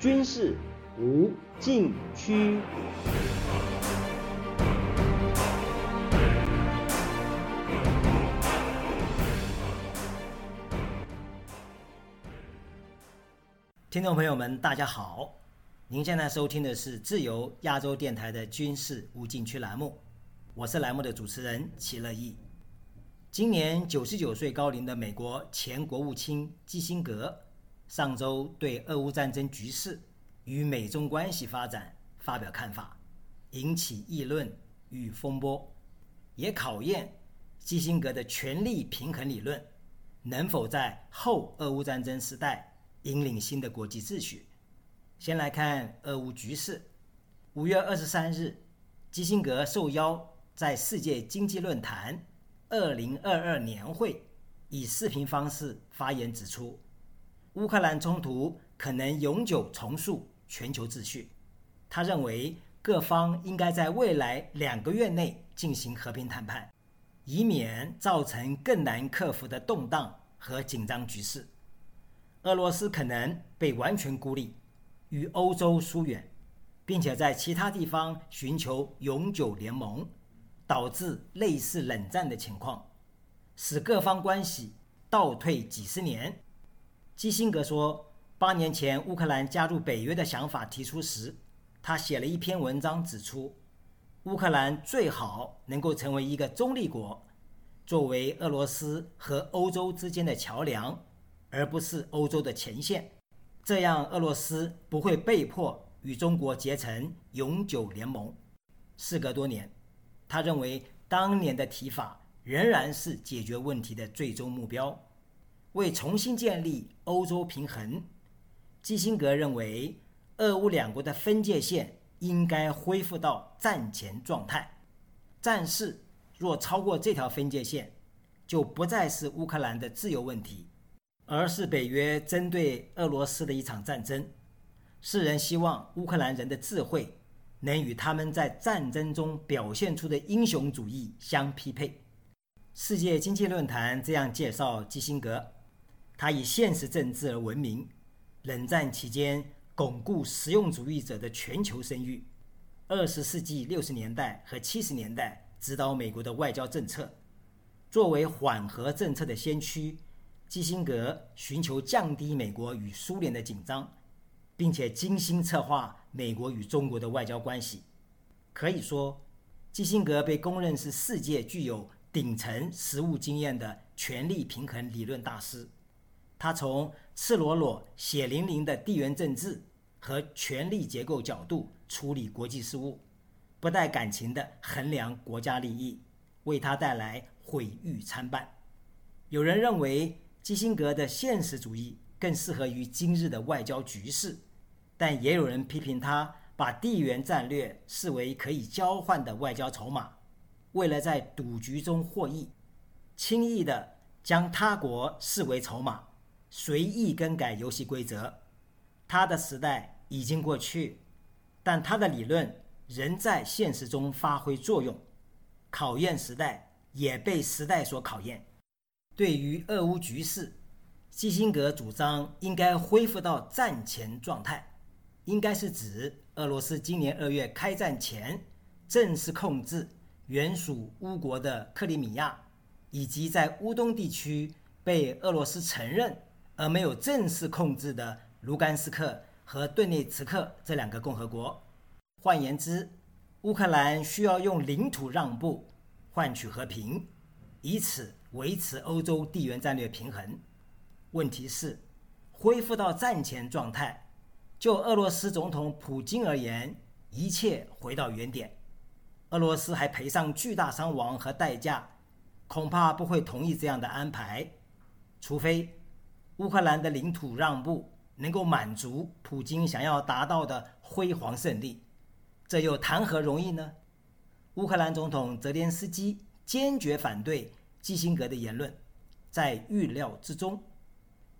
军事无禁区。听众朋友们，大家好！您现在收听的是自由亚洲电台的军事无禁区栏目，我是栏目的主持人齐乐意。今年九十九岁高龄的美国前国务卿基辛格。上周对俄乌战争局势与美中关系发展发表看法，引起议论与风波，也考验基辛格的权力平衡理论能否在后俄乌战争时代引领新的国际秩序。先来看俄乌局势。五月二十三日，基辛格受邀在世界经济论坛二零二二年会以视频方式发言，指出。乌克兰冲突可能永久重塑全球秩序。他认为各方应该在未来两个月内进行和平谈判，以免造成更难克服的动荡和紧张局势。俄罗斯可能被完全孤立，与欧洲疏远，并且在其他地方寻求永久联盟，导致类似冷战的情况，使各方关系倒退几十年。基辛格说，八年前乌克兰加入北约的想法提出时，他写了一篇文章，指出乌克兰最好能够成为一个中立国，作为俄罗斯和欧洲之间的桥梁，而不是欧洲的前线。这样，俄罗斯不会被迫与中国结成永久联盟。事隔多年，他认为当年的提法仍然是解决问题的最终目标。为重新建立欧洲平衡，基辛格认为，俄乌两国的分界线应该恢复到战前状态。战事若超过这条分界线，就不再是乌克兰的自由问题，而是北约针对俄罗斯的一场战争。世人希望乌克兰人的智慧能与他们在战争中表现出的英雄主义相匹配。世界经济论坛这样介绍基辛格。他以现实政治而闻名，冷战期间巩固实用主义者的全球声誉。二十世纪六十年代和七十年代指导美国的外交政策，作为缓和政策的先驱，基辛格寻求降低美国与苏联的紧张，并且精心策划美国与中国的外交关系。可以说，基辛格被公认是世界具有顶层实务经验的权力平衡理论大师。他从赤裸裸、血淋淋的地缘政治和权力结构角度处理国际事务，不带感情的衡量国家利益，为他带来毁誉参半。有人认为基辛格的现实主义更适合于今日的外交局势，但也有人批评他把地缘战略视为可以交换的外交筹码，为了在赌局中获益，轻易地将他国视为筹码。随意更改游戏规则，他的时代已经过去，但他的理论仍在现实中发挥作用。考验时代也被时代所考验。对于俄乌局势，基辛格主张应该恢复到战前状态，应该是指俄罗斯今年二月开战前正式控制原属乌国的克里米亚，以及在乌东地区被俄罗斯承认。而没有正式控制的卢甘斯克和顿涅茨克这两个共和国。换言之，乌克兰需要用领土让步换取和平，以此维持欧洲地缘战略平衡。问题是，恢复到战前状态，就俄罗斯总统普京而言，一切回到原点。俄罗斯还赔上巨大伤亡和代价，恐怕不会同意这样的安排，除非。乌克兰的领土让步能够满足普京想要达到的辉煌胜利，这又谈何容易呢？乌克兰总统泽连斯基坚决反对基辛格的言论，在预料之中。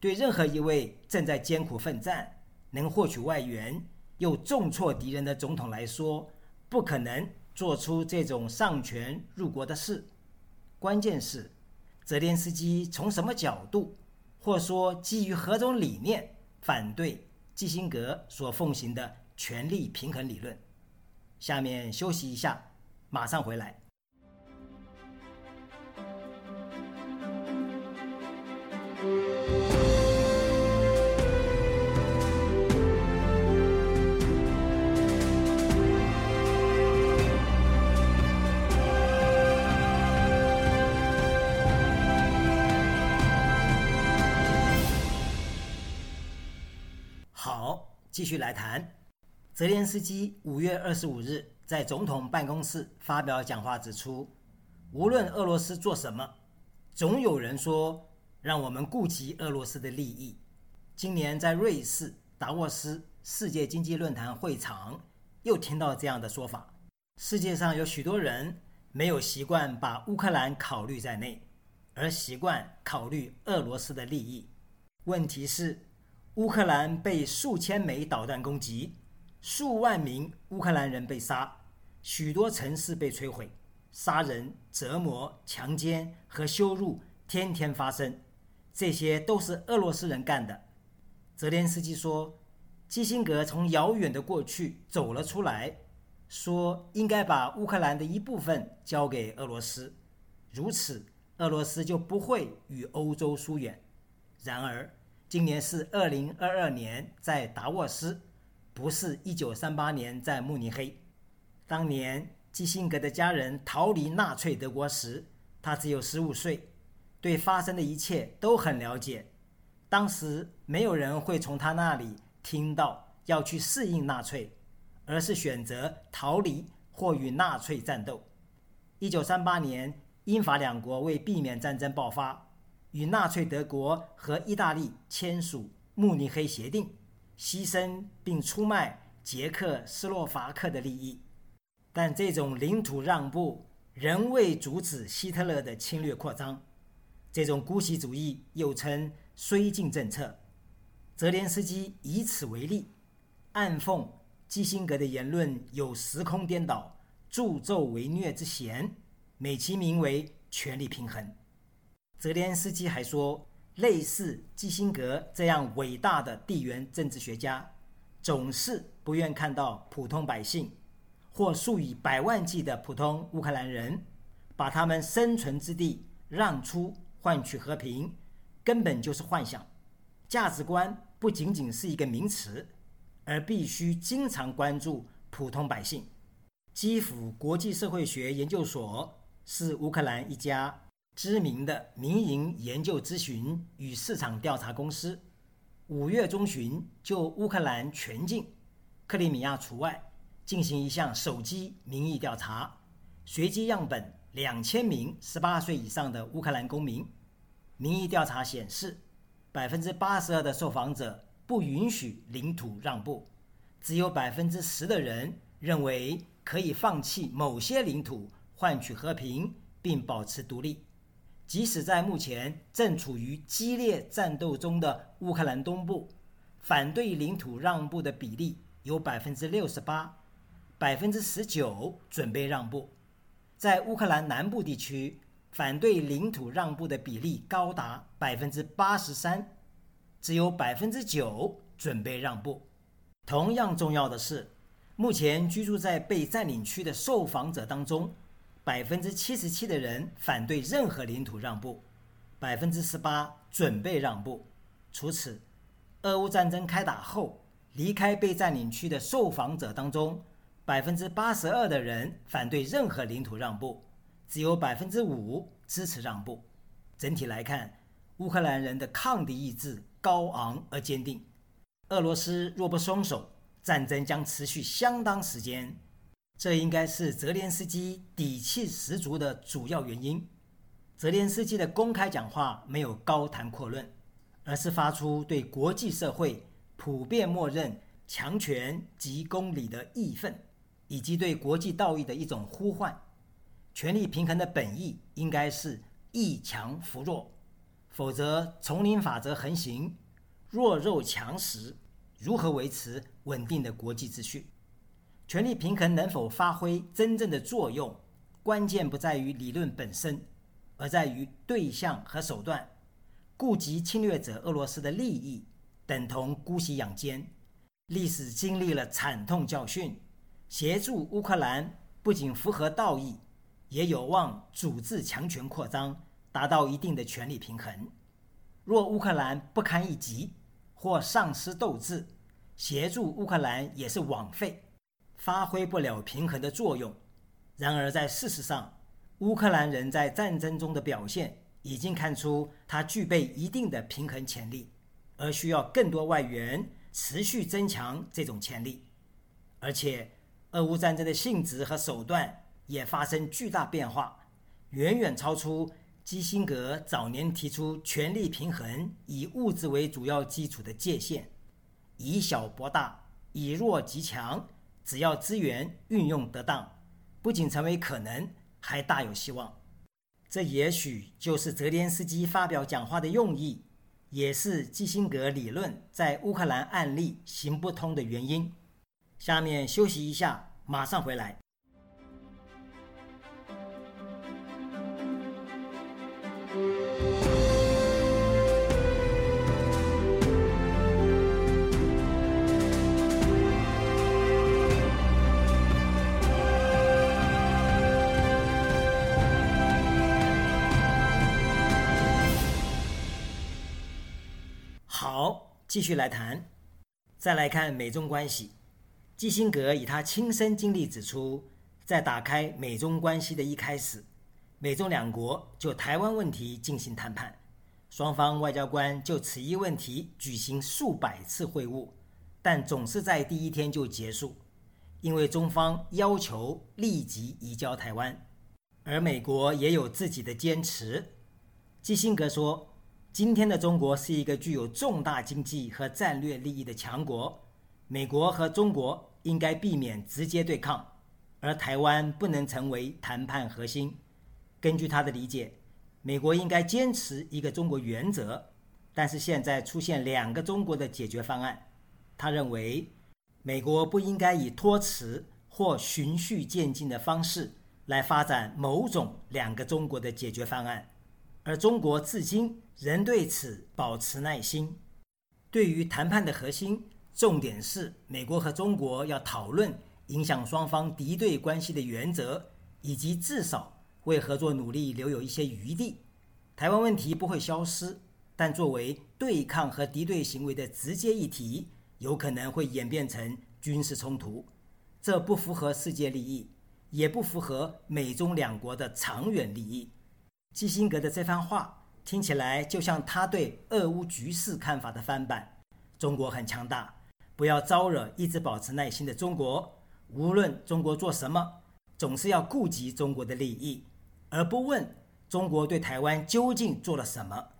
对任何一位正在艰苦奋战、能获取外援又重挫敌人的总统来说，不可能做出这种上权入国的事。关键是，泽连斯基从什么角度？或说基于何种理念反对基辛格所奉行的权力平衡理论。下面休息一下，马上回来。继续来谈。泽连斯基五月二十五日在总统办公室发表讲话，指出，无论俄罗斯做什么，总有人说让我们顾及俄罗斯的利益。今年在瑞士达沃斯世界经济论坛会场，又听到这样的说法：世界上有许多人没有习惯把乌克兰考虑在内，而习惯考虑俄罗斯的利益。问题是。乌克兰被数千枚导弹攻击，数万名乌克兰人被杀，许多城市被摧毁，杀人、折磨、强奸和羞辱天天发生，这些都是俄罗斯人干的。泽连斯基说，基辛格从遥远的过去走了出来，说应该把乌克兰的一部分交给俄罗斯，如此俄罗斯就不会与欧洲疏远。然而。今年是二零二二年，在达沃斯，不是一九三八年在慕尼黑。当年基辛格的家人逃离纳粹德国时，他只有十五岁，对发生的一切都很了解。当时没有人会从他那里听到要去适应纳粹，而是选择逃离或与纳粹战斗。一九三八年，英法两国为避免战争爆发。与纳粹德国和意大利签署《慕尼黑协定》，牺牲并出卖捷克斯洛伐克的利益，但这种领土让步仍未阻止希特勒的侵略扩张。这种姑息主义又称“绥靖政策”。泽连斯基以此为例，暗讽基辛格的言论有时空颠倒、助纣为虐之嫌，美其名为“权力平衡”。泽连斯基还说，类似基辛格这样伟大的地缘政治学家，总是不愿看到普通百姓或数以百万计的普通乌克兰人，把他们生存之地让出换取和平，根本就是幻想。价值观不仅仅是一个名词，而必须经常关注普通百姓。基辅国际社会学研究所是乌克兰一家。知名的民营研究咨询与市场调查公司，五月中旬就乌克兰全境（克里米亚除外）进行一项手机民意调查，随机样本两千名十八岁以上的乌克兰公民。民意调查显示，百分之八十二的受访者不允许领土让步，只有百分之十的人认为可以放弃某些领土换取和平并保持独立。即使在目前正处于激烈战斗中的乌克兰东部，反对领土让步的比例有百分之六十八，百分之十九准备让步。在乌克兰南部地区，反对领土让步的比例高达百分之八十三，只有百分之九准备让步。同样重要的是，目前居住在被占领区的受访者当中。百分之七十七的人反对任何领土让步，百分之十八准备让步。除此，俄乌战争开打后离开被占领区的受访者当中，百分之八十二的人反对任何领土让步，只有百分之五支持让步。整体来看，乌克兰人的抗敌意志高昂而坚定。俄罗斯若不松手，战争将持续相当时间。这应该是泽连斯基底气十足的主要原因。泽连斯基的公开讲话没有高谈阔论，而是发出对国际社会普遍默认强权及公理的义愤，以及对国际道义的一种呼唤。权力平衡的本意应该是义强扶弱，否则丛林法则横行，弱肉强食，如何维持稳定的国际秩序？权力平衡能否发挥真正的作用，关键不在于理论本身，而在于对象和手段。顾及侵略者俄罗斯的利益，等同姑息养奸，历史经历了惨痛教训，协助乌克兰不仅符合道义，也有望阻止强权扩张，达到一定的权力平衡。若乌克兰不堪一击或丧失斗志，协助乌克兰也是枉费，发挥不了平衡的作用。然而，在事实上，乌克兰人在战争中的表现已经看出他具备一定的平衡潜力，而需要更多外援持续增强这种潜力。而且，俄乌战争的性质和手段也发生巨大变化，远远超出基辛格早年提出权力平衡以物质为主要基础的界限，以小博大，以弱击强，只要资源运用得当。不仅成为可能，还大有希望。这也许就是泽连斯基发表讲话的用意，也是基辛格理论在乌克兰案例行不通的原因。下面休息一下，马上回来。继续来谈。再来看美中关系，基辛格以他亲身经历指出，在打开美中关系的一开始，美中两国就台湾问题进行谈判，双方外交官就此一问题举行数百次会晤，但总是在第一天就结束，因为中方要求立即移交台湾，而美国也有自己的坚持。基辛格说。今天的中国是一个具有重大经济和战略利益的强国，美国和中国应该避免直接对抗，而台湾不能成为谈判核心。根据他的理解，美国应该坚持一个中国原则，但是现在出现两个中国的解决方案。他认为，美国不应该以托辞或循序渐进的方式来发展某种两个中国的解决方案，而中国至今。仍对此保持耐心。对于谈判的核心，重点是美国和中国要讨论影响双方敌对关系的原则，以及至少为合作努力留有一些余地。台湾问题不会消失，但作为对抗和敌对行为的直接议题，有可能会演变成军事冲突。这不符合世界利益，也不符合美中两国的长远利益。基辛格的这番话。听起来就像他对俄乌局势看法的翻版。中国很强大，不要招惹一直保持耐心的中国。无论中国做什么，总是要顾及中国的利益，而不问中国对台湾究竟做了什么。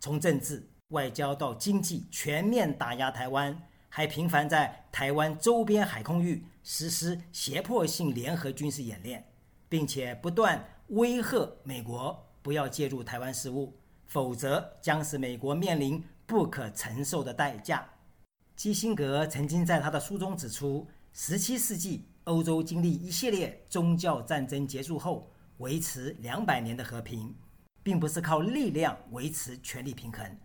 从政治、外交到经济，全面打压台湾，还频繁在台湾周边海空域实施胁迫性联合军事演练，并且不断威吓美国不要介入台湾事务。否则将使美国面临不可承受的代价。基辛格曾经在他的书中指出，17世纪欧洲经历一系列宗教战争结束后，维持两百年的和平，并不是靠力量维持权力平衡，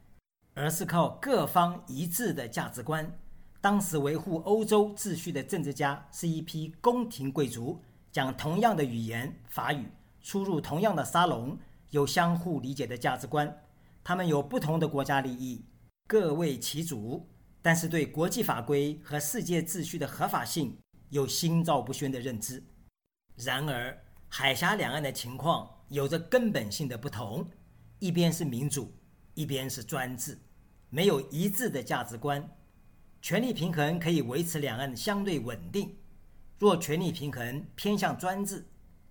而是靠各方一致的价值观。当时维护欧洲秩序的政治家是一批宫廷贵族，讲同样的语言法语，出入同样的沙龙。有相互理解的价值观，他们有不同的国家利益，各为其主，但是对国际法规和世界秩序的合法性有心照不宣的认知。然而，海峡两岸的情况有着根本性的不同，一边是民主，一边是专制，没有一致的价值观。权力平衡可以维持两岸相对稳定，若权力平衡偏向专制，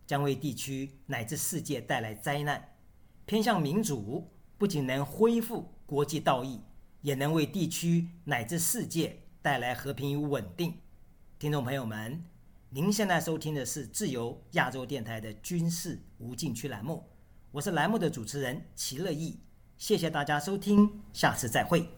将为地区乃至世界带来灾难。偏向民主，不仅能恢复国际道义，也能为地区乃至世界带来和平与稳定。听众朋友们，您现在收听的是自由亚洲电台的军事无禁区栏目，我是栏目的主持人齐乐意，谢谢大家收听，下次再会。